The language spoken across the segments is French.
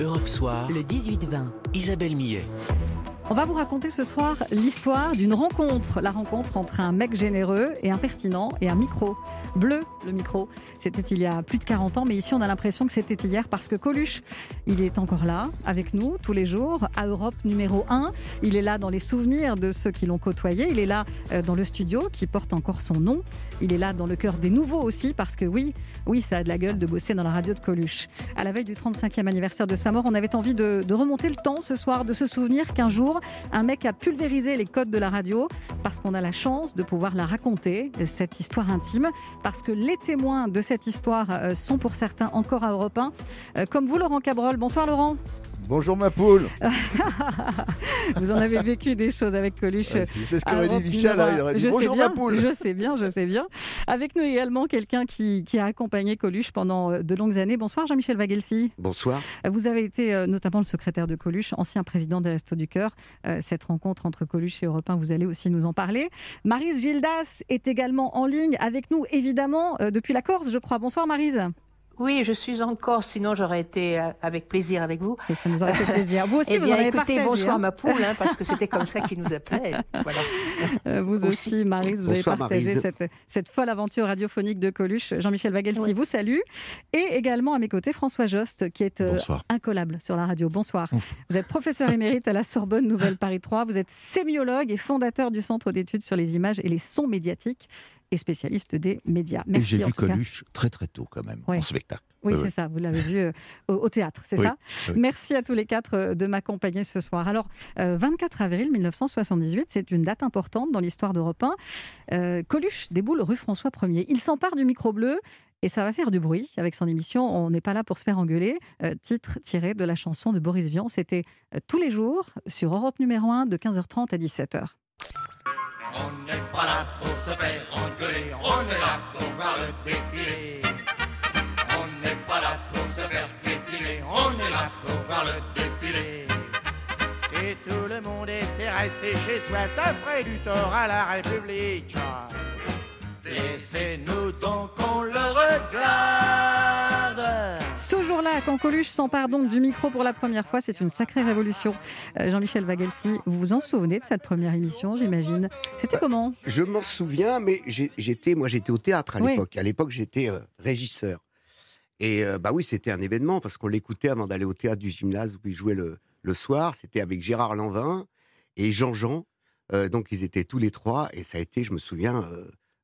Europe Soir, le 18-20. Isabelle Millet. On va vous raconter ce soir l'histoire d'une rencontre. La rencontre entre un mec généreux et impertinent et un micro. Bleu, le micro. C'était il y a plus de 40 ans, mais ici on a l'impression que c'était hier parce que Coluche, il est encore là, avec nous, tous les jours, à Europe numéro 1. Il est là dans les souvenirs de ceux qui l'ont côtoyé. Il est là euh, dans le studio qui porte encore son nom. Il est là dans le cœur des nouveaux aussi parce que oui, oui, ça a de la gueule de bosser dans la radio de Coluche. À la veille du 35e anniversaire de sa mort, on avait envie de, de remonter le temps ce soir, de se souvenir qu'un jour, un mec a pulvérisé les codes de la radio parce qu'on a la chance de pouvoir la raconter, cette histoire intime, parce que les témoins de cette histoire euh, sont pour certains encore à Europe 1, euh, comme vous Laurent Cabrol. Bonsoir Laurent. Bonjour ma poule. Vous en avez vécu des choses avec Coluche. c'est ce qu'aurait dit Michel. Hein, il aurait dit je bonjour bien, ma poule. Je sais bien, je sais bien. Avec nous également quelqu'un qui, qui, a accompagné Coluche pendant euh, de longues années. Bonsoir Jean-Michel Vagelsi. Bonsoir. Vous avez été euh, notamment le secrétaire de Coluche, ancien président des Restos du Cœur. Euh, cette rencontre entre Coluche et Europe 1, vous allez aussi nous en parler. Marise Gildas est également en ligne avec nous, évidemment, depuis la Corse, je crois. Bonsoir Marise. Oui, je suis en Corse, sinon j'aurais été euh, avec plaisir avec vous. Et ça nous aurait fait plaisir. Vous aussi, eh vous bien, en avez écoutez, partagé, bonsoir hein. ma poule, hein, parce que c'était comme ça qu'il nous appelait. Voilà. Euh, vous aussi, Marise, vous Bonsoir, avez partagé cette, cette folle aventure radiophonique de Coluche. Jean-Michel Vagelsi Oui. vous salue. Et également à mes côtés, François Jost, qui est euh, Bonsoir. incollable sur la radio. Bonsoir. Vous êtes professeur émérite à la Sorbonne Nouvelle Paris 3. Vous êtes sémiologue et fondateur du Centre d'études sur les images et les sons médiatiques et spécialiste des médias. Et Merci, j'ai vu cas. Coluche très très tôt quand même, en spectacle. Oui, c'est oui. ça, vous l'avez vu euh, au, au théâtre, c'est Oui, ça. Merci à tous les quatre euh, de m'accompagner ce soir. Alors, euh, 24 avril 1978, c'est une date importante dans l'histoire d'Europe 1. Euh, Coluche déboule rue François 1er. Il s'empare du micro bleu et ça va faire du bruit avec son émission On n'est pas là pour se faire engueuler, euh, titre tiré de la chanson de Boris Vian. C'était euh, tous les jours sur Europe numéro 1 de 15h30 à 17h. On n'est pas là pour se faire engueuler, on est là pour voir le défilé. On n'est pas là pour se faire piétiner, on est là pour voir le défilé. Si tout le monde était resté chez soi, ça ferait du tort à la République. Laissez-nous donc on le regarde. Ce jour-là, quand Coluche s'empare donc du micro pour la première fois, c'est une sacrée révolution. Euh, Jean-Michel Vagelsi, vous vous en souvenez de cette première émission, j'imagine? C'était comment? Je m'en souviens, mais j'étais, moi, j'étais au théâtre à Oui. l'époque. À l'époque, j'étais euh, régisseur. Et euh, bah oui, c'était un événement parce qu'on l'écoutait avant d'aller au théâtre du gymnase où il jouait le, le soir. C'était avec Gérard Lanvin et Jean-Jean. Donc ils étaient tous les trois et ça a été, je me souviens,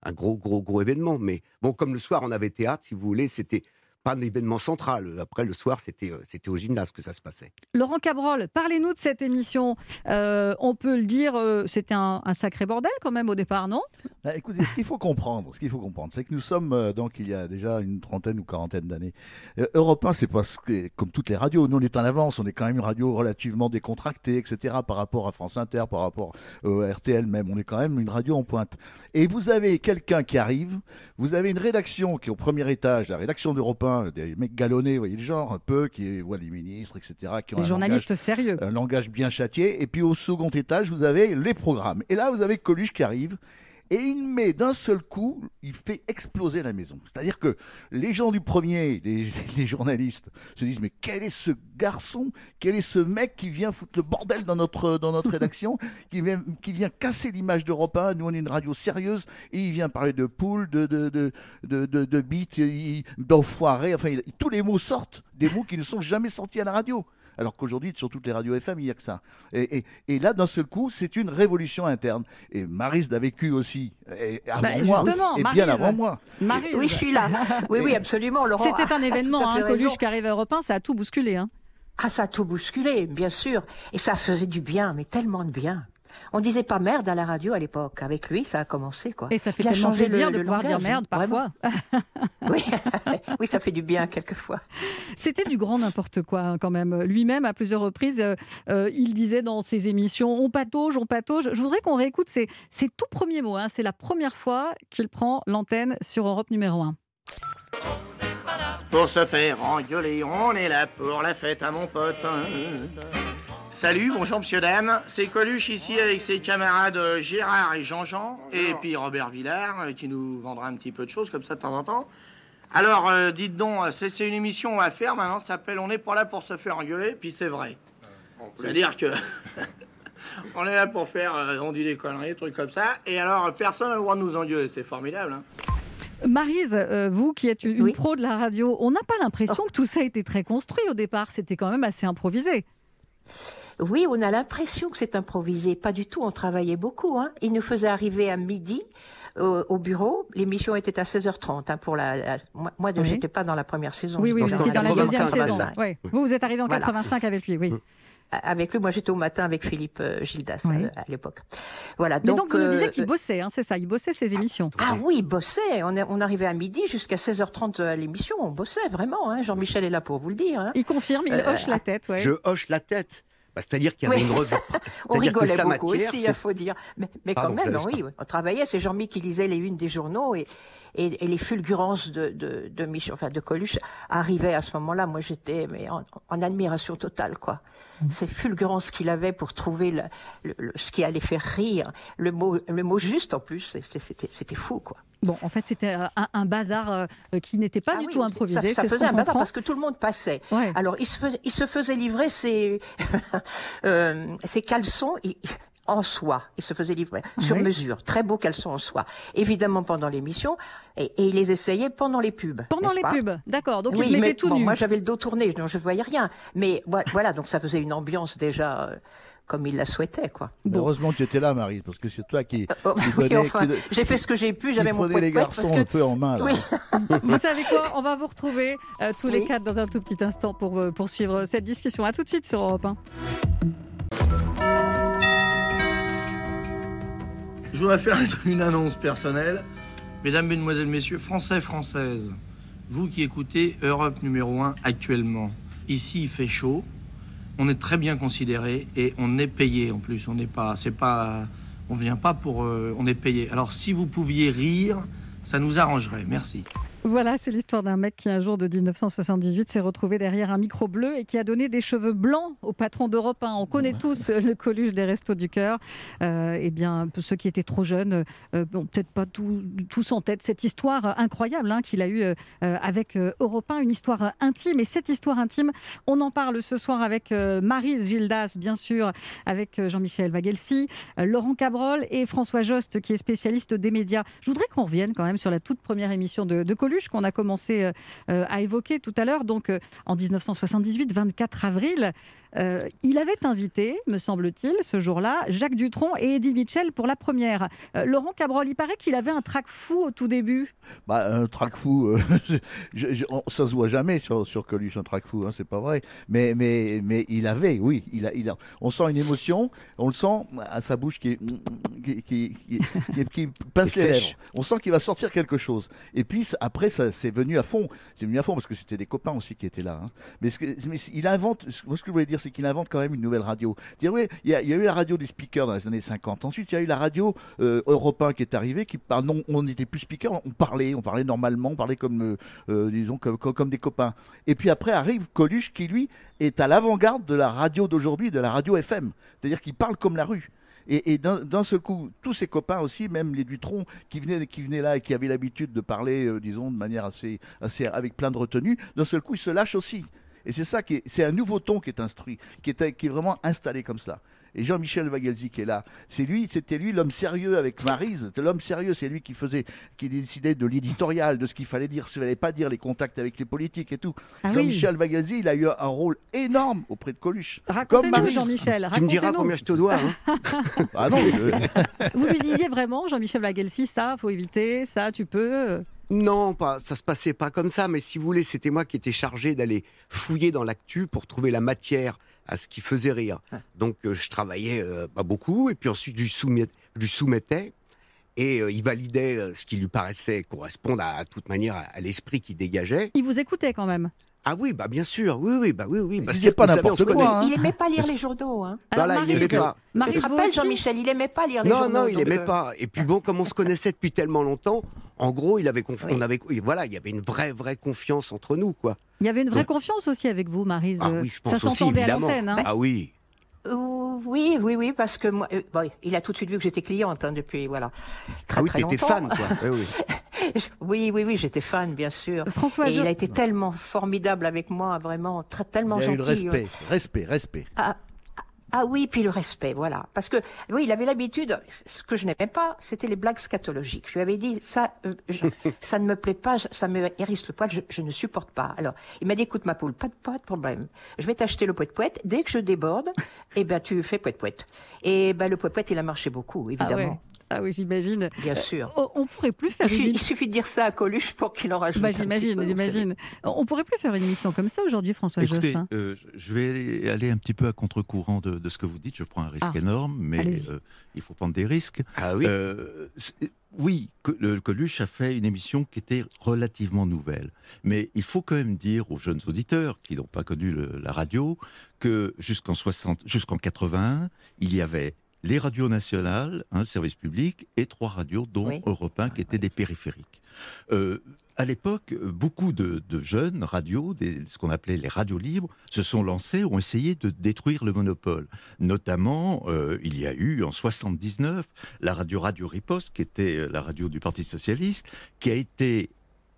un gros, gros, gros événement. Mais bon, comme le soir on avait théâtre, si vous voulez, c'était pas un événement central. Après le soir, c'était, euh, c'était au gymnase que ça se passait. Laurent Cabrol, parlez-nous de cette émission. Euh, on peut le dire, euh, c'était un, un sacré bordel quand même au départ, non? Ah, écoutez, ce qu'il faut comprendre, ce qu'il faut comprendre, c'est que nous sommes euh, donc il y a déjà une trentaine ou quarantaine d'années. Euh, Europe 1, c'est que comme toutes les radios, nous on est en avance, on est quand même une radio relativement décontractée, etc. Par rapport à France Inter, par rapport à RTL même, on est quand même une radio en pointe. Et vous avez quelqu'un qui arrive, vous avez une rédaction qui est au premier étage, la rédaction d'Europe 1, des mecs galonnés, vous voyez le genre, un peu, qui voient les ministres, etc. Qui ont Les un journalistes sérieux. un langage bien châtié. Et puis au second étage, vous avez les programmes. Et là, vous avez Coluche qui arrive. Et il met d'un seul coup, il fait exploser la maison. C'est-à-dire que les gens du premier, les, les journalistes, se disent mais quel est ce garçon, quel est ce mec qui vient foutre le bordel dans notre, dans notre rédaction, qui vient, qui vient casser l'image d'Europe 1. Nous, on est une radio sérieuse et il vient parler de poules, de, de, de, de, de, d'enfoirés. Enfin, il- tous les mots sortent, des mots qui ne sont jamais sortis à la radio. Alors qu'aujourd'hui, sur toutes les radios FM, il n'y a que ça. Et, et- et là, d'un seul coup, c'est une révolution interne. Et Maris l'a vécu aussi, et avant Bah, moi, justement, et Maryse. bien avant moi. Maryse. Oui, je suis là. Oui, oui, absolument, Laurent. C'était un a événement, hein, Coluche qui arrive à Europe 1, ça a tout bousculé. Hein. Ah, ça a tout bousculé, bien sûr. Et ça faisait du bien, mais tellement de bien. On disait pas merde à la radio à l'époque. Avec lui, ça a commencé, quoi. Et ça fait Il a tellement changé plaisir le- de le pouvoir dire merde parfois. Oui. oui, ça fait du bien quelquefois. C'était du grand n'importe quoi hein, quand même. Lui-même, à plusieurs reprises, euh, euh, il disait dans ses émissions on patauge, on patauge. Je voudrais qu'on réécoute ses, ses tout premiers mots. hein. C'est la première fois qu'il prend l'antenne sur Europe numéro 1. Pour se faire engueuler, on est là pour la fête à mon pote. Salut, bonjour monsieur, dame. C'est Coluche ici avec ses camarades euh, Gérard et Jean-Jean. Et puis Robert Villard euh, qui nous vendra un petit peu de choses comme ça de temps en temps. Alors, euh, dites donc, c'est c'est une émission va faire maintenant, ça s'appelle On n'est pas là pour se faire engueuler, puis c'est vrai. C'est-à-dire que. on est là pour faire, euh, on dit des conneries, des trucs comme ça, et alors personne n'a le droit de nous engueuler, c'est formidable. Hein. Marise, euh, vous qui êtes une Oui. pro de la radio, on n'a pas l'impression que tout ça a été très construit au départ. C'était quand même assez improvisé. Oui, on a l'impression que c'est improvisé. Pas du tout, on travaillait beaucoup. Hein. Il nous faisait arriver à midi euh, au bureau. L'émission était à 16h30. Hein, pour la, la- Moi, moi Oui. j'étais pas dans la première saison. Oui, oui, vous étiez dans la 85, deuxième saison. 85. Ouais. Vous, vous êtes arrivé en Voilà. 85 avec lui, oui. Avec lui, moi j'étais au matin avec Philippe euh, Gildas Oui. euh, à l'époque. Voilà. Mais donc, vous nous disiez euh, qu'il bossait, hein, c'est ça, il bossait ses émissions. Ah oui, il bossait. On, est- on arrivait à midi jusqu'à 16h30 à l'émission. On bossait vraiment. Hein. Jean-Michel est là pour vous le dire. Hein. Il confirme, il Euh, hoche la tête. Ouais. Je hoche la tête. Bah, C'est-à-dire qu'il y avait Oui. une revue. On que rigolait beaucoup matière, aussi, il faut dire. Mais, mais quand Pardon, même, oui, on travaillait. C'est Jean-Mi qui lisait les unes des journaux et, et, et les fulgurances de, de, de Michel, enfin de Coluche arrivaient à ce moment-là. Moi, j'étais mais en, en admiration totale, quoi. Mmh. Ces fulgurances qu'il avait pour trouver le, le- le- ce qui allait faire rire, le mot, le mot juste en plus, c'était- fou, quoi. Bon, en fait, c'était un, un bazar euh, qui n'était pas Ah du oui, tout improvisé. Ça, faisait un bazar parce que tout le monde passait. Ouais. Alors, il se faisait, il se faisait livrer ses, euh, ses caleçons en soie. Il se faisait livrer sur Oui. mesure. Très beaux caleçons en soie. Évidemment pendant l'émission. Et, et il les essayait pendant les pubs. Pendant les pubs, d'accord. Donc oui, il se mettait mais tout bon, nu. moi j'avais le dos tourné, donc je voyais rien. Mais voi- voilà, donc ça faisait une ambiance déjà euh, comme il la souhaitait, quoi. Bon. Heureusement que tu étais là, Marie, parce que c'est toi qui, Oh, qui oui, donnais- enfin, qui- j'ai fait ce que j'ai pu, j'avais mon les parce garçons que un peu en main. Là. Oui. Vous savez quoi? On va vous retrouver euh, tous les quatre dans un tout petit instant pour euh, poursuivre cette discussion. À tout de suite sur Europe 1. Je voudrais faire une annonce personnelle. Mesdames, Mesdemoiselles, Messieurs, Français, Françaises, vous qui écoutez Europe numéro 1 actuellement, ici il fait chaud, on est très bien considéré et on est payé en plus. On n'est pas, c'est pas, on vient pas pour, euh, on est payé. Alors si vous pouviez rire, ça nous arrangerait. Merci. Voilà, c'est l'histoire d'un mec qui, un jour de 1978, s'est retrouvé derrière un micro bleu et qui a donné des cheveux blancs au patron d'Europe 1. On connaît tous euh, le Coluche des Restos du Cœur. Euh, eh bien, ceux qui étaient trop jeunes, euh, peut-être pas tout- tous en tête cette histoire incroyable hein, qu'il a eue euh, avec Europe 1, une histoire intime. Et cette histoire intime, on en parle ce soir avec Marise Gildas, bien sûr, avec Jean-Michel Vagelsi, Laurent Cabrol et François Jost, qui est spécialiste des médias. Je voudrais qu'on revienne quand même sur la toute première émission de, de Coluche qu'on a commencé euh, euh, à évoquer tout à l'heure. Donc, euh, en 1978, 24 avril, euh, il avait invité, me semble-t-il, ce jour-là, Jacques Dutronc et Eddie Mitchell pour la première. Euh, Laurent Cabrol, il paraît qu'il avait un trac fou au tout début. Bah, un trac fou, euh, je- je- on- ça se voit jamais sur, sur Coluche, un trac fou, hein, c'est pas vrai. Mais, mais, mais il avait, oui, il a, il a, on sent une émotion, on le sent à sa bouche qui, qui, qui, qui, qui- qui pince Qui les sèche. lèvres. On sent qu'il va sortir quelque chose. Et puis après, ça c'est venu à fond. C'est venu à fond parce que c'était des copains aussi qui étaient là. hein. Mais, ce que- mais il invente, moi ce que je voulais dire, c'est qu'il invente quand même une nouvelle radio. Dire, il y, a, eu la radio des speakers dans les années 50. Ensuite, il y a eu la radio euh, qui est arrivée, qui par non, on n'était plus speaker, on parlait, on parlait normalement, on parlait comme, euh, euh, disons, comme, comme, des copains. Et puis après arrive Coluche qui lui est à l'avant-garde de la radio d'aujourd'hui, de la radio FM. C'est-à-dire qu'il parle comme la rue. Et, d'un seul coup, tous ses copains aussi, même les Dutron, qui venaient, qui venaient là et qui avaient l'habitude de parler, euh, disons, de manière assez, assez, avec plein de retenue, d'un seul coup, ils se lâchent aussi. Et c'est ça qui est, c'est un nouveau ton qui est instruit, qui est, qui est vraiment installé comme ça. Et Jean-Michel Vagelzi qui est là, c'est lui, c'était lui l'homme sérieux avec Marise. C'était l'homme sérieux, c'est lui qui faisait, qui décidait de l'éditorial, de ce qu'il fallait dire, ce qu'il fallait pas dire, les contacts avec les politiques et tout. Ah oui. Jean-Michel Vagelzi, il a eu un rôle énorme auprès de Coluche. Comme Racontez-nous. Jean-Michel. Tu me diras combien je te dois. hein. Ah non, euh, Vous lui disiez vraiment, Jean-Michel Vagelsi, ça, faut éviter, ça, tu peux. Non, pas, ça se passait pas comme ça, mais si vous voulez, c'était moi qui étais chargé d'aller fouiller dans l'actu pour trouver la matière à ce qui faisait rire. Donc euh, je travaillais euh, pas beaucoup, et puis ensuite je lui, soumets- je lui soumettais, et euh, il validait euh, ce qui lui paraissait correspondre à, à toute manière à, à l'esprit qu'il dégageait. Il vous écoutait quand même. Ah oui, bah bien sûr, oui, oui, bah oui, oui. Bah, Il pas n'importe quoi, connaît. hein. Il aimait pas lire les journaux. Hein. Voilà, il aimait pas. Tu Maryse, te vous rappelles, aussi Jean-Michel, il aimait pas lire les Non, journaux. non, il donc, aimait euh, pas. Et puis bon, comme on se connaissait depuis tellement longtemps, en gros, il avait conf- Oui. on avait, voilà, il y avait une vraie, vraie confiance entre nous, quoi. Il y avait une vraie Donc- confiance aussi avec vous, Maryse. Ah oui, je pense ça aussi, s'entendait à évidemment. l'antenne. hein. Ah oui. Euh, Oui, oui, oui, parce que moi, euh, bon, il a tout de suite vu que j'étais cliente hein, depuis voilà très ah oui, très t'étais longtemps. fan, quoi. Oui, oui. oui, oui, oui, j'étais fan, bien sûr. François, Et je- il a été tellement formidable avec moi, vraiment très, tellement Il y a eu gentil. le respect, respect, respect. Ah, ah oui, puis le respect, voilà. Parce que oui, il avait l'habitude. Ce que je n'aimais pas, c'était les blagues scatologiques. Je lui avais dit ça, euh, je- ça ne me plaît pas, ça me hérisse le poil, je, je ne supporte pas. Alors, il m'a dit écoute ma poule, pas de, pas de problème. Je vais t'acheter le poète poète. Dès que je déborde, eh ben tu fais poète poète. Et ben le poète poète, il a marché beaucoup, Ah, évidemment, ouais. Ah oui, j'imagine. bien sûr. Oh, on pourrait plus faire Il, une suffit- il émission. suffit de dire ça à Coluche pour qu'il en rajoute. Bah, j'imagine, j'imagine. On pourrait plus faire une émission comme ça aujourd'hui, François Écoutez, Jost. hein. euh, je vais aller- un petit peu à contre-courant de, de ce que vous dites. Je prends un risque Ah, énorme, mais euh, il faut prendre des risques. Ah oui. Euh, oui, Coluche a fait une émission qui était relativement nouvelle. Mais il faut quand même dire aux jeunes auditeurs qui n'ont pas connu le- la radio que jusqu'en 60, jusqu'en 81, il y avait les radios nationales, un service public, et trois radios, dont Oui. Europe 1, qui étaient des périphériques. Euh, à l'époque, beaucoup de, de jeunes radios, des- ce qu'on appelait les radios libres, se sont lancés, ont essayé de détruire le monopole. Notamment, euh, il y a eu en 79 la radio Radio Riposte, qui était euh, la radio du Parti socialiste, qui a été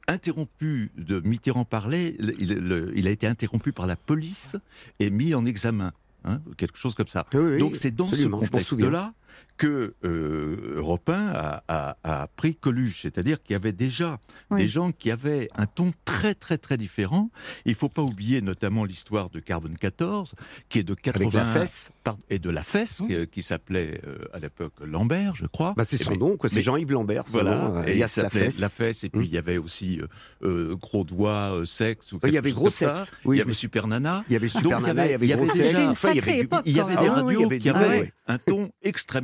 interrompu de Mitterrand parlait, il a été interrompu par la police et mis en examen, hein, quelque chose comme ça. Oui, oui, Donc c'est dans ce contexte-là que euh, Europe 1 a, a- a pris Coluche, c'est-à-dire qu'il y avait déjà Oui. des gens qui avaient un ton très très très différent. Il faut pas oublier notamment l'histoire de Carbone 14, qui est de 80 Avec la fesse. par- et de la fesse, qui, qui s'appelait euh, à l'époque Lambert, je crois. Bah, c'est Eh son ben, nom, quoi. C'est Jean-Yves Lambert. son voilà, nom, euh, et il s'appelait la fesse. et puis Mm. il y avait aussi euh, euh, Gros Doigt, euh, Sexe, ou il y avait Gros. Sexe. Oui, il y avait Super Nana. Il y avait Donc, Super Nana, il y avait il y avait Gros déjà- Sexe. une Enfin, il y avait Il y des. Ah y radios avait qui avaient ah un ton extrêmement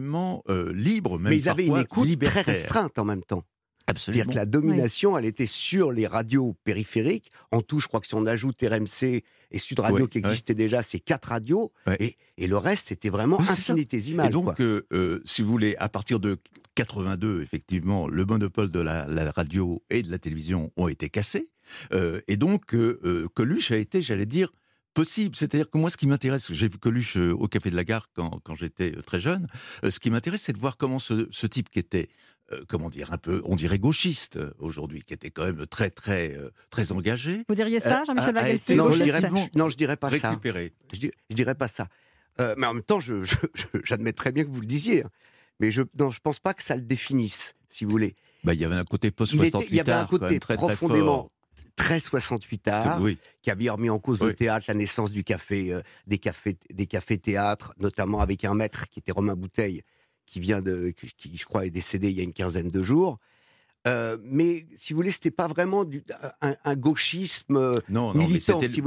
euh, libre, même Mais ils avaient une écoute très restreinte en même temps. Absolument. C'est-à-dire que la domination, elle était sur les radios périphériques. En tout, je crois que si on ajoute RMC et Sud Radio qui existaient déjà, c'est quatre radios. Et, et le reste, c'était vraiment infinitésimal. Et donc, quoi. euh, euh, si vous voulez, à partir de 82, effectivement, le monopole de la, la radio et de la télévision ont été cassés. Euh, et donc, Coluche a été, j'allais dire, possible. C'est-à-dire que moi, ce qui m'intéresse, j'ai vu Coluche euh, au Café de la Gare quand, quand j'étais euh, très jeune, euh, ce qui m'intéresse, c'est de voir comment ce, ce type qui était, euh, comment dire, un peu, on dirait gauchiste aujourd'hui, qui était quand même très, très, euh, très engagé, Vous diriez ça, Jean-Michel été non, je dirais, non, je dirais pas ça. récupéré. Je, dis- je dirais pas ça. Euh, mais en même temps, je- j'admettrais bien que vous le disiez. hein. Mais je non, je pense pas que ça le définisse, si vous voulez. Bah, il y avait un côté Il, était- post-68 il y avait un côté même, très, très profondément fort. Très 68 art, Oui. qui avait remis en cause Oui. le théâtre, la naissance du café, euh, des cafés, des cafés théâtres, notamment avec un maître qui était Romain Bouteille, qui vient de, qui je crois est décédé il y a une quinzaine de jours. Euh, mais si vous voulez, c'était pas vraiment du, un, un gauchisme. euh, Non, non, militant, c'était si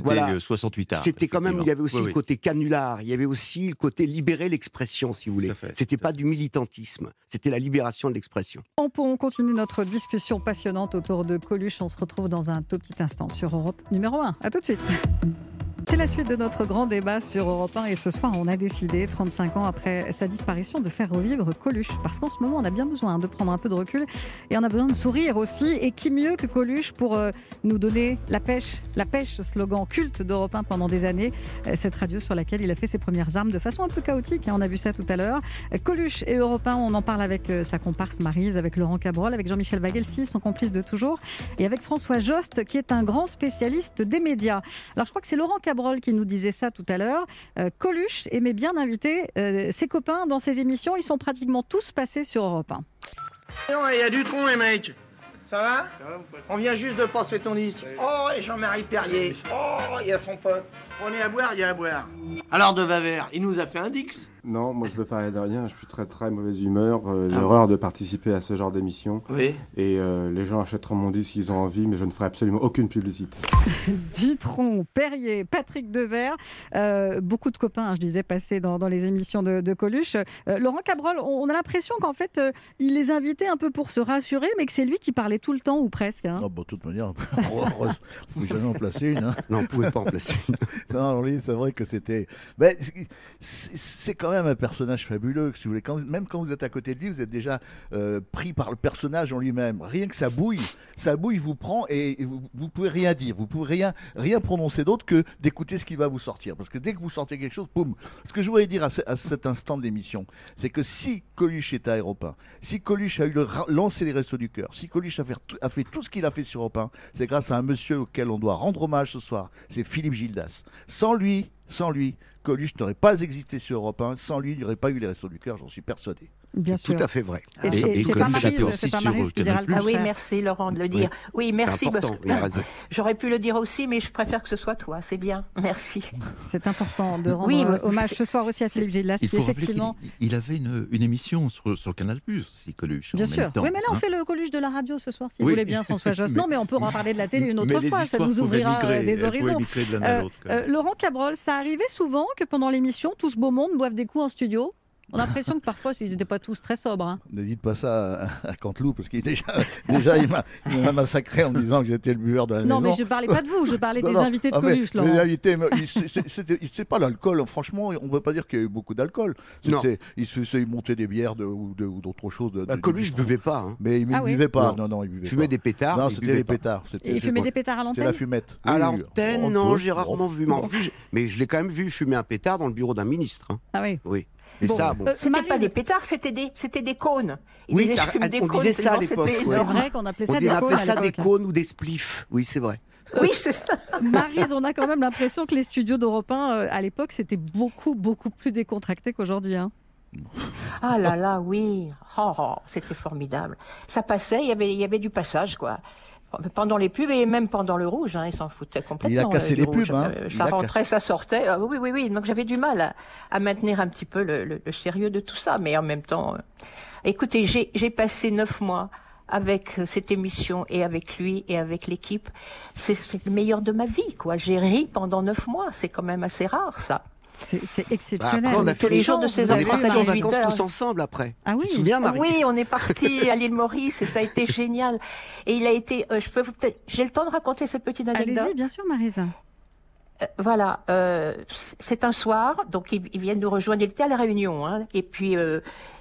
voilà. euh, 68 art. C'était quand même, il y avait aussi le côté canular, il y avait aussi le côté libérer l'expression, si vous voulez. C'était pas du militantisme, c'était la libération de l'expression. On, peut- on continue notre discussion passionnante autour de Coluche. On se retrouve dans un tout petit instant sur Europe numéro 1. À tout de suite. C'est la suite de notre grand débat sur Europe 1 et ce soir on a décidé, 35 ans après sa disparition, de faire revivre Coluche. Parce qu'en ce moment on a bien besoin de prendre un peu de recul et on a besoin de sourire aussi. Et qui mieux que Coluche pour euh, nous donner la pêche, la pêche, slogan culte d'Europe 1 pendant des années. Euh, Cette radio sur laquelle il a fait ses premières armes de façon un peu chaotique, hein, on a vu ça tout à l'heure. Euh, Coluche et Europe 1, on en parle avec sa comparse Marise, avec Laurent Cabrol, avec Jean-Michel Vagelsi, son complice de toujours, et avec François Jost, qui est un grand spécialiste des médias. Alors je crois que c'est Laurent Cabrol qui nous disait ça tout à l'heure. Euh, Coluche aimait bien inviter euh, ses copains dans ses émissions. Ils sont pratiquement tous passés sur Europe 1. Non, il y a du tronc, les mecs. Ça va? On vient juste de passer ton liste. Oh, et Jean-Marie Perrier. Oh, il y a son pote. Prenez à boire, il y a à boire. Alors, de Vaver, il nous a fait un Dix. Non, moi je veux parler de rien, je suis très très mauvaise humeur, euh, j'ai horreur de participer à ce genre d'émission Oui. et euh, les gens achèteront mon disque s'ils ont envie, mais je ne ferai absolument aucune publicité. Dutron, Perrier, Patrick Devers, euh, beaucoup de copains, hein, je disais, passés dans, dans les émissions de, de Coluche. Euh, Laurent Cabrol, on, on a l'impression qu'en fait, euh, il les invitait un peu pour se rassurer, mais que c'est lui qui parlait tout le temps ou presque. hein. Non, bon, de toute manière, on peut jamais en placer une. hein. Non, on pouvait pas en placer. une. non, lui, c'est vrai que c'était. Mais c'est quand même un personnage fabuleux, si vous voulez. Même quand vous êtes à côté de lui, vous êtes déjà euh, pris par le personnage en lui-même. Rien que sa bouille, sa bouille vous prend et, vous, vous pouvez rien dire. Vous pouvez rien, rien prononcer d'autre que d'écouter ce qui va vous sortir. Parce que dès que vous sortez quelque chose, boum. Ce que je voudrais dire à, ce- à cet instant de l'émission, c'est que si Coluche était à Europe 1, si Coluche a eu le lancé les Restos du Cœur, si Coluche a fait, tout- ce qu'il a fait sur Europe 1, c'est grâce à un monsieur auquel on doit rendre hommage ce soir, c'est Philippe Gildas. Sans lui, sans lui, Coluche n'aurait pas existé sur Europe 1, sans lui, il n'y aurait pas eu les Restos du Cœur, j'en suis persuadé. Bien Tout sûr. à fait vrai. Et Et- c'est- et comme l'avez aussi sur Canal+. Ah oui, contraire. merci Laurent de le dire. Oui, merci. J'aurais pu le dire aussi, mais je préfère que ce soit toi. C'est bien. Merci. C'est important de rendre Oui, euh, hommage ce soir aussi à Philippe Gildas, Il faut effectivement. il avait une, une émission sur, sur Canal Plus aussi, Coluche. Bien en sûr. Même temps, oui, mais là, on hein. fait le Coluche de la radio ce soir, si vous voulez bien, François Josse. Non, mais on peut en parler de la télé une autre fois. Ça nous ouvrira euh, des horizons. Euh. Laurent Cabrol, ça arrivait souvent que pendant l'émission, tout ce beau monde boive des coups en studio. On a l'impression que parfois, ils n'étaient pas tous très sobres. hein. Ne dites pas ça à, à Canteloup, parce qu'il déjà, déjà il m'a massacré en me disant que j'étais le buveur de la Non, mais maison. je parlais pas de vous, je parlais Non, des non. invités de Ah, mais Coluche, les invités, mais c'est- c'est- C'est pas l'alcool, franchement, on ne peut pas dire qu'il y a eu beaucoup d'alcool. Non. C'était- Il monter des bières de- ou de- d'autres choses. De, Bah, de- Coluche ne buvait pas. Hein. Mais il ne Ah oui buvait pas. Non. Non, non, il buvait Fumait pas. des pétards. Non, il c'était pas. pétards. Et il fumait des pétards à C'était la l'antenne fumette. À l'antenne, non, j'ai rarement vu. Mais, je- mais je l'ai quand même vu fumer un pétard dans le bureau d'un ministre. hein. Ah oui. Oui. Et Bon, ça, bon. euh, C'était pas des pétards, c'était des, c'était des cônes. Ils Oui, disaient, des on cônes. disait ça à l'époque, ouais. C'est vrai qu'on appelait ça des on cônes appelait à ça des cônes ou des spliffs. Oui, c'est vrai. Oui, c'est ça. Maryse, on a quand même l'impression que les studios d'Europe 1, euh, à l'époque, c'était beaucoup, beaucoup plus décontracté qu'aujourd'hui. hein. Ah là là, oui. Oh, oh, c'était formidable. Ça passait, il y avait, il y avait du passage, quoi. Pendant les pubs et même pendant le rouge, hein, ils s'en foutaient complètement. Il a cassé euh, les rouge. pubs, hein. Euh, Il ça rentrait, ça sortait. Ah oui, oui, oui. Donc j'avais du mal à, à maintenir un petit peu le, le- le sérieux de tout ça, mais en même temps, euh, écoutez, j'ai passé neuf mois avec euh, cette émission et avec lui et avec l'équipe. C'est c'est le meilleur de ma vie, quoi. J'ai ri pendant neuf mois. C'est quand même assez rare, ça. C'est Bah, exceptionnel. après, on a quelle les jours de ces vous On est en à Maryse. 18 vacances heures. tous ensemble après. Ah oui. Tu te souviens, Marie Oui, on est parti à l'île Maurice et ça a été génial. Et il a été, euh, je peux vous peut-être, j'ai le temps de raconter cette petite anecdote. Allez-y, bien sûr, Maryse. Euh, voilà, euh, c'est un soir, donc ils, ils viennent nous rejoindre. Il était à la Réunion, hein, et puis euh,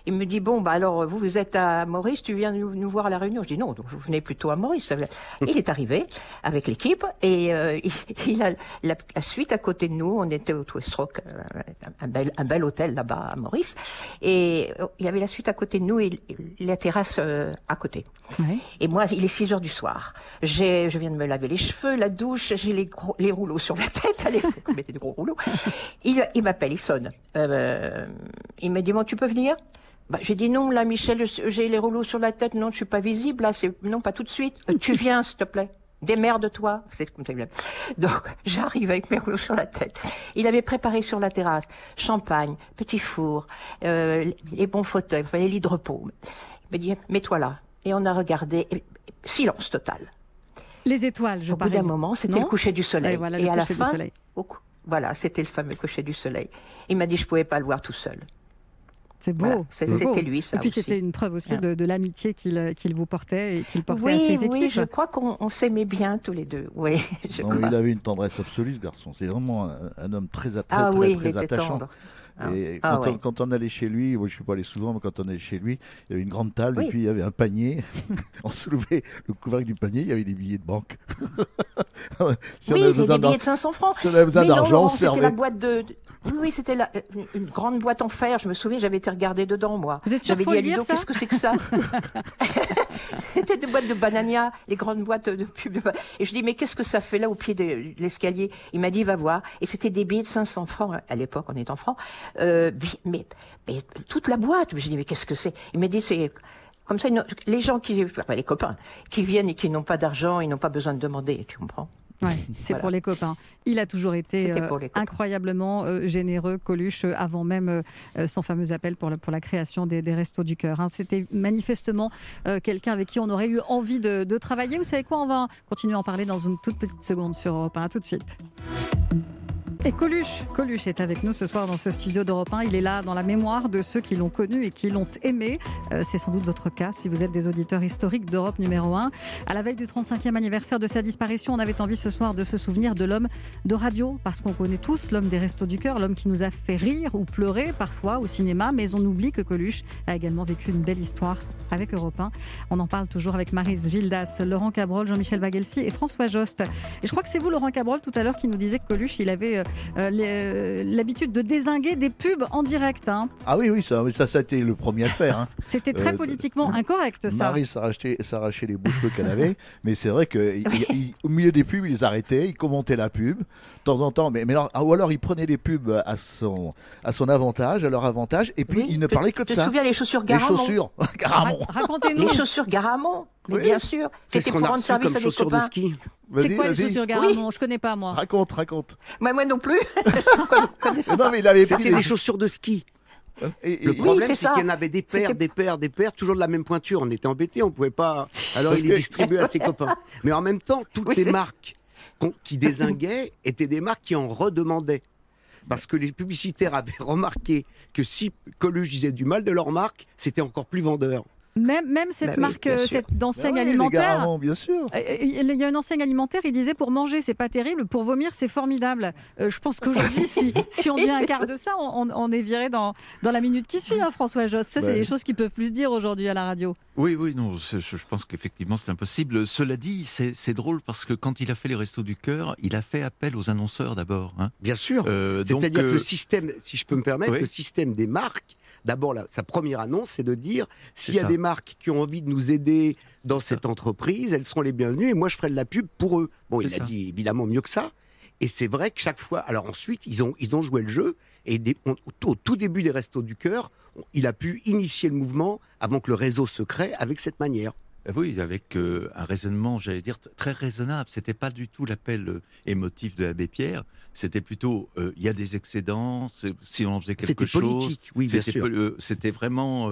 il me dit bon bah alors vous vous êtes à Maurice, tu viens nous, nous voir à la Réunion. Je dis non, donc vous venez plutôt à Maurice. Il est arrivé avec l'équipe et euh, il, il a la, la suite à côté de nous. On était au Twist Rock, euh, un bel un bel hôtel là-bas à Maurice, et euh, il avait la suite à côté de nous et la terrasse euh, à côté. Et moi, il est 6 heures du soir. J'ai, je viens de me laver les cheveux, la douche, j'ai les, gros, les rouleaux sur la tête. On mettait des gros rouleaux. Il, il m'appelle, il sonne. Euh, il me dit, bon, tu peux venir? Bah, j'ai dit non, là, Michel, j'ai les rouleaux sur la tête. Non, je suis pas visible. Là, c'est non, pas tout de suite. Euh, tu viens, s'il te plaît. Démerde-toi. C'est comme ça. Donc, j'arrive avec mes rouleaux sur la tête. Il avait préparé sur la terrasse champagne, petit four, euh, les bons fauteuils, enfin, les lits de repos. Il me dit, mets-toi là. Et on a regardé. et- silence total. Les étoiles, je Au bout d'un moment, c'était le coucher du soleil. Et voilà, Et à la fin, voilà, c'était le fameux coucher du soleil. Il m'a dit, je pouvais pas le voir tout seul. C'est beau. Voilà, c'est- c'est beau. c'était lui, ça Et puis aussi. c'était une preuve aussi Ah. de, de l'amitié qu'il qu'il vous portait et qu'il portait à Oui, ses oui, équipes. je crois qu'on on s'aimait bien tous les deux. Oui, je Non, crois. il avait une tendresse absolue, ce garçon. C'est vraiment un, un homme très, très, ah très, oui, très attachant. tendre. Ah. Et Ah quand, ouais. on, quand on allait chez lui, moi je suis pas allé souvent, mais quand on allait chez lui, il y avait une grande table Oui. et puis il y avait un panier. on soulevait le couvercle du panier, il y avait des billets de banque. si on oui, avait c'est besoin des billets de 500 francs. si on avait besoin Mais non, d'argent, Laurent, on c'était la servait. boîte de... Oui, oui, c'était la- une, grande boîte en fer. Je me souviens, j'avais été regarder dedans, moi. Vous êtes J'avais dit à Ludo, qu'est-ce que c'est que ça C'était des boîtes de banania, les grandes boîtes de pub. de- Et je dis, mais qu'est-ce que ça fait là au pied de l'escalier? Il m'a dit, va voir. Et c'était des billets de 500 francs. À l'époque, on est en francs. Euh, mais, mais toute la boîte. Je dis, mais qu'est-ce que c'est? Il m'a dit, c'est... Comme ça, les gens qui, enfin, les copains, qui viennent et qui n'ont pas d'argent, ils n'ont pas besoin de demander, tu comprends? Ouais, c'est Voilà. pour les copains. Il a toujours été euh, incroyablement euh, généreux, Coluche, euh, avant même son fameux appel pour, le- pour la création des, des Restos du Cœur. hein. C'était manifestement quelqu'un avec qui on aurait eu envie de, de travailler. Vous savez quoi On va continuer à en parler dans une toute petite seconde sur Europe 1. À tout de suite. Et Coluche, Coluche est avec nous ce soir dans ce studio d'Europe 1. Il est là dans la mémoire de ceux qui l'ont connu et qui l'ont aimé. Euh, c'est sans doute votre cas si vous êtes des auditeurs historiques d'Europe numéro 1. À la veille du 35e anniversaire de sa disparition, on avait envie ce soir de se souvenir de l'homme de radio, parce qu'on connaît tous l'homme des restos du cœur, l'homme qui nous a fait rire ou pleurer parfois au cinéma, mais on oublie que Coluche a également vécu une belle histoire avec Europe 1. On en parle toujours avec Marise Gildas, Laurent Cabrol, Jean-Michel Vagelsi et François Jost. Et je crois que c'est vous, Laurent Cabrol, tout à l'heure, qui nous disait que Coluche, il avait euh, euh, les- l'habitude de désinguer des pubs en direct. hein. Ah oui, oui, ça, ça, ça a été le premier à le faire. hein. C'était très Euh, politiquement incorrect, ça. Marie s'arrachait s'arrachait les beaux cheveux qu'elle avait, mais c'est vrai qu'au milieu des pubs, il les arrêtait, il commentait la pub, de temps en temps, mais, mais alors, ah, ou alors il prenait des pubs à son, à son avantage, à leur avantage, et puis Oui, il ne parlait que de Tu te ça. souviens les chaussures Les Garamond chaussures, Garamond. Ra- Racontez-nous. Les chaussures Garamond, mais Oui. bien sûr. C'est C'était pour a rendre service comme à des chaussures de copains. ski. C'est quoi les vas-y. chaussures Garamond Je connais pas, moi. Raconte, raconte. Moi, moi non plus. Mais non, mais il avait pris C'était des chaussures de ski. et- Le problème, c'est qu'il y en avait des paires, des paires, des paires, toujours de la même pointure. On était embêtés, on pouvait pas. Alors il les distribuait à ses copains. Mais en même temps, toutes Oui, les marques qui désinguaient étaient des marques qui en redemandaient. Parce que les publicitaires avaient remarqué que si Coluche disait du mal de leur marque, c'était encore plus vendeur. Même, même cette Bah oui, marque, euh, cette Ah d'enseigne ouais, les alimentaire. Bien sûr. Euh, Il y a une enseigne alimentaire, il disait pour manger, c'est pas terrible, pour vomir, c'est formidable. Euh, je pense qu'aujourd'hui, si, si on dit un quart de ça, on, est viré dans, dans la minute qui suit, hein, François Jost. Ça, c'est Ouais. des choses qui peuvent plus se dire aujourd'hui à la radio. Oui, oui, non, je, pense qu'effectivement c'est impossible. Cela dit, c'est drôle parce que quand il a fait les Restos du Cœur, il a fait appel aux annonceurs d'abord. hein. Bien sûr. Euh, C'est-à-dire que euh, le système, si je peux me permettre, oui. le système des marques, d'abord, sa première annonce, c'est de dire s'il y a ça. des marques qui ont envie de nous aider dans cette entreprise, elles seront les bienvenues et moi je ferai de la pub pour eux. Bon, il a dit évidemment mieux que ça. Et c'est vrai que chaque fois, alors ensuite, ils ont, ils ont joué le jeu et des- on- au tout début des Restos du Cœur, il a pu initier le mouvement avant que le réseau se crée avec cette manière. Euh, Oui, avec euh, un raisonnement, j'allais dire, très raisonnable. C'était pas du tout l'appel euh, émotif de l'abbé Pierre. C'était plutôt, euh, il y a des excédents, si on faisait quelque C'était chose. politique, oui, bien C'était sûr. C'était vraiment,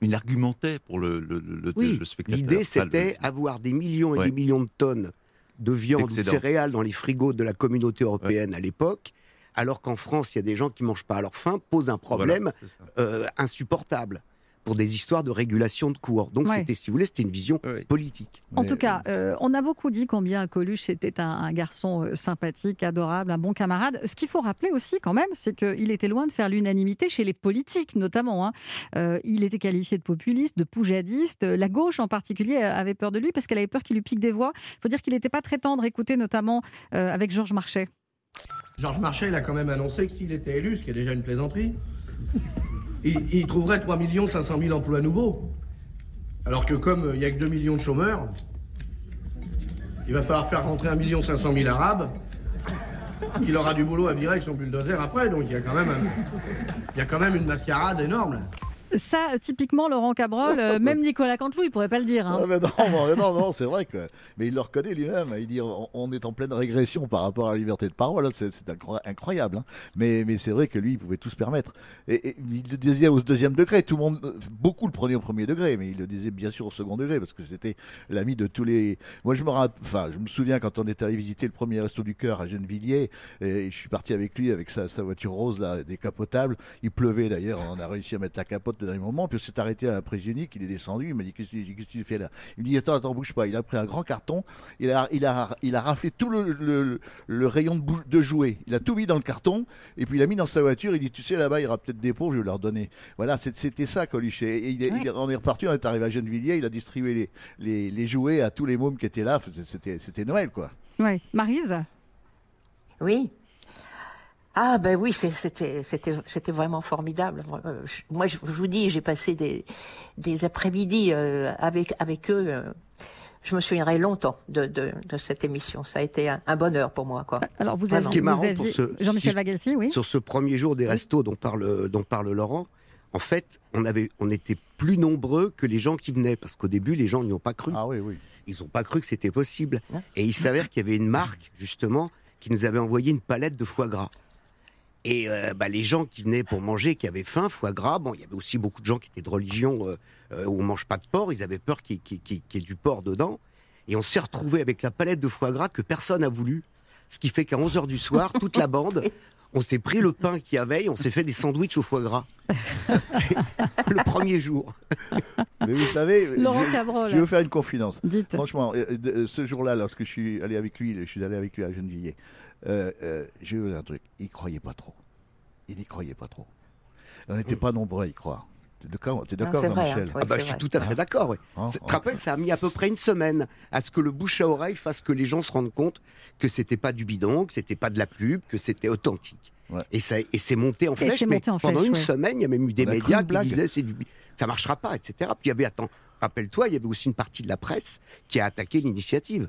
il argumentait pour le, le, le- Oui, le spectateur. l'idée c'était avoir des millions et Ouais. des millions de tonnes de viande ou de céréales dans les frigos de la communauté européenne à l'époque, alors qu'en France, il y a des gens qui mangent pas à leur faim, pose un problème Voilà, insupportable pour des histoires de régulation de cours. Donc Ouais. c'était, si vous voulez, c'était une vision politique. En Mais- tout cas, euh, on a beaucoup dit combien Coluche était un, un garçon euh, sympathique, adorable, un bon camarade. Ce qu'il faut rappeler aussi, quand même, c'est qu'il était loin de faire l'unanimité chez les politiques, notamment. hein. Euh, il était qualifié de populiste, de poujadiste. La gauche, en particulier, avait peur de lui parce qu'elle avait peur qu'il lui pique des voix. Il faut dire qu'il n'était pas très tendre. Écoutez, notamment euh, avec Georges Marchais. Georges Marchais, il a quand même annoncé que s'il était élu, ce qui est déjà une plaisanterie, il, trouverait 3 500 000 emplois nouveaux. Alors que comme euh, il n'y a que 2 millions de chômeurs, il va falloir faire rentrer 1 500 000 Arabes, qu'il aura du boulot à virer avec son bulldozer après. Donc il y a quand même, un- il y a quand même une mascarade énorme. Ça, typiquement, Laurent Cabrol, euh, même Nicolas Canteloup, il pourrait pas le dire. hein. Ah, mais non, non, non, non, c'est vrai que. Mais il le reconnaît lui-même. Il dit on, on est en pleine régression par rapport à la liberté de parole. C'est c'est incro- incroyable. hein. Mais, mais c'est vrai que lui, il pouvait tout se permettre. Et, et il le disait au deuxième degré. Tout le monde, beaucoup le prenaient au premier degré, mais il le disait bien sûr au second degré parce que c'était l'ami de tous les. Moi, je me rapp- enfin, je me souviens quand on est allé visiter le premier resto du cœur à Gennevilliers. Et je suis parti avec lui avec sa, sa voiture rose là, décapotable. Il pleuvait d'ailleurs. On a réussi à mettre la capote au dernier moment. Puis on s'est arrêté à un pré-hygiénique, Il est descendu. Il m'a dit qu'est-ce que tu fais là? Il me dit attends, attends, bouge pas. Il a pris un grand carton. Il a, il a, il a raflé tout le, le- le rayon de, jouets. Il a tout mis dans le carton et puis il a mis dans sa voiture. Il dit tu sais là-bas il y aura peut-être des pauvres, je vais leur donner. Voilà, c'était ça Coluche. Et il est- il on est reparti, on est arrivé à Gennevilliers. Il a distribué les, les, les jouets à tous les mômes qui étaient là. C'était, c'était Noël quoi. Ouais. Marise? Oui. Ah ben oui, c'était c'était c'était vraiment formidable. Euh, Moi, je, je vous dis, j'ai passé des des après-midi euh, avec avec eux. euh, je me souviendrai longtemps de, de, de cette émission. Ça a été un, un bonheur pour moi, quoi. Alors, vous, avez, Ce qui est vous marrant aviez- pour ce- Jean-Michel si- Vagelsi, oui. Sur ce premier jour des restos dont parle, dont parle Laurent, en fait, on, avait, on était plus nombreux que les gens qui venaient, parce qu'au début, les gens n'y ont pas cru. Ah oui, oui. Ils n'ont pas cru que c'était possible. Et il s'avère qu'il y avait une marque, justement, qui nous avait envoyé une palette de foie gras. Et euh, bah, les gens qui venaient pour manger, qui avaient faim, foie gras, bon, il y avait aussi beaucoup de gens qui étaient de religion euh, euh, où on mange pas de porc, ils avaient peur qu'il y, ait- du porc dedans. Et on s'est retrouvé avec la palette de foie gras que personne n'a voulu, Ce qui fait qu'à 11h du soir, toute la bande, on s'est pris le pain qu'il y avait et on s'est fait des sandwichs au foie gras. C'est le premier jour. Mais vous savez, Laurent je, Cabrol. je vais vous faire une confidence. Dites. Franchement, euh, euh, ce jour-là, lorsque je suis allé avec lui, je suis allé avec lui à Gennevilliers, euh, euh, j'ai eu un truc. Il croyait pas trop. Il n'y croyait pas trop. On n'était pas nombreux à y croire. T'es d'accord, t'es d'accord c'est vrai, Jean-Michel hein, ouais. Ah bah, je suis vrai. tout à fait d'accord. Ouais. Hein, Tu hein. te rappelles, ça a mis à peu près une semaine à ce que le bouche à oreille fasse que les gens se rendent compte que c'était pas du bidon, que c'était pas de la pub, que c'était authentique. Ouais. Et, ça, et c'est monté en flèche. c'est mais monté en pendant flèche, une ouais. semaine, il y a même eu des On médias qui disaient c'est du ça marchera pas, etc. Puis il y avait, attends, rappelle-toi, il y avait aussi une partie de la presse qui a attaqué l'initiative.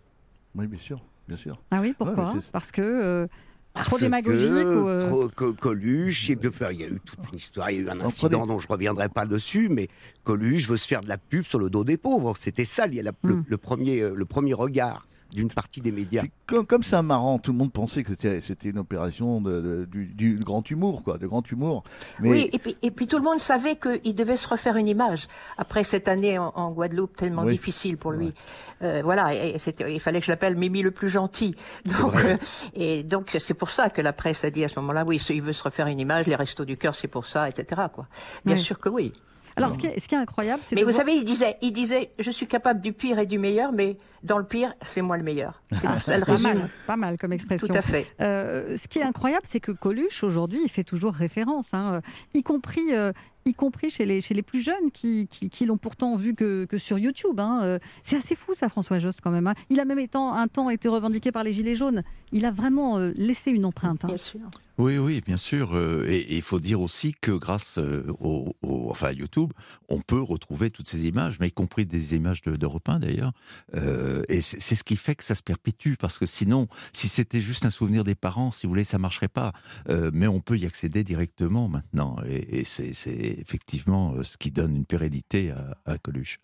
Oui, bien sûr, bien sûr. Ah oui, pourquoi? Ouais, Parce que euh, trop Parce démagogique que ou, euh, trop co- Coluche, et puis, enfin, il y a eu toute une histoire, il y a eu un En incident dont je reviendrai pas dessus, mais Coluche veut se faire de la pub sur le dos des pauvres. C'était ça, il y a la- le, Mm. le premier, euh, le premier regard d'une partie des médias. Comme, comme c'est marrant, tout le monde pensait que c'était, une opération de, de- du, du grand humour, quoi, de grand humour. Mais Oui, et puis, et puis tout le monde savait qu'il devait se refaire une image après cette année en, en Guadeloupe tellement Oui. difficile pour lui. Euh, voilà, et il fallait que je l'appelle Mimi le plus gentil. Donc, euh, et donc c'est c'est pour ça que la presse a dit à ce moment-là, oui, il veut se refaire une image, les restos du cœur, c'est pour ça, etc. Quoi. Bien Oui. sûr que oui. Alors, ce qui est, ce qui est incroyable, c'est Mais de vous voir- savez, il disait, il disait, je suis capable du pire et du meilleur, mais dans le pire, c'est moi le meilleur. C'est- ça le pas résume. mal, pas mal comme expression. Tout à fait. Euh, ce qui est incroyable, c'est que Coluche, aujourd'hui, il fait toujours référence, hein, euh, y compris. euh, y compris chez les, chez les plus jeunes qui, qui, qui l'ont pourtant vu que, que sur YouTube. hein. Euh, C'est assez fou ça, François Jost, quand même. hein. Il a même étant, un temps été revendiqué par les Gilets jaunes. Il a vraiment euh, laissé une empreinte. hein. Bien sûr. Oui, oui, bien sûr. euh, Et il faut dire aussi que grâce au, au- enfin, à YouTube, on peut retrouver toutes ces images, mais y compris des images de- d'Europe 1 d'ailleurs. Euh, et c'est ce qui fait que ça se perpétue, parce que sinon, si c'était juste un souvenir des parents, si vous voulez, ça marcherait pas. Euh, mais on peut y accéder directement maintenant. Et, c'est effectivement euh, ce qui donne une pérennité à, à Coluche.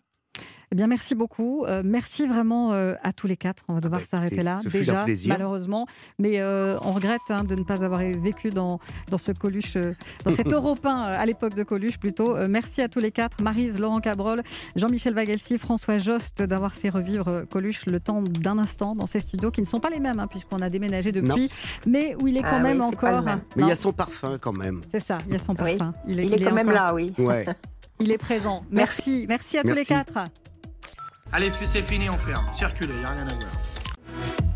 Eh bien, merci beaucoup. Euh, merci vraiment euh, à tous les quatre. On va devoir bah, s'arrêter là, ce fut un déjà, plaisir. malheureusement. Mais euh, on regrette hein, de ne pas avoir vécu dans, dans ce Coluche, euh, dans cet Européen à l'époque de Coluche plutôt. Euh, merci à tous les quatre. Marise, Laurent Cabrol, Jean-Michel Vagelsi, François Jost d'avoir fait revivre Coluche le temps d'un instant dans ces studios qui ne sont pas les mêmes, hein, puisqu'on a déménagé depuis, mais où il est quand Ah même encore. même. Mais il y a son parfum quand même. C'est ça, il y a son Oui. parfum. Il est quand même encore- là, oui. Ouais. Il est présent. Merci. Merci, à tous les quatre. Allez, c'est fini, on ferme. Circulez, il n'y a rien à voir.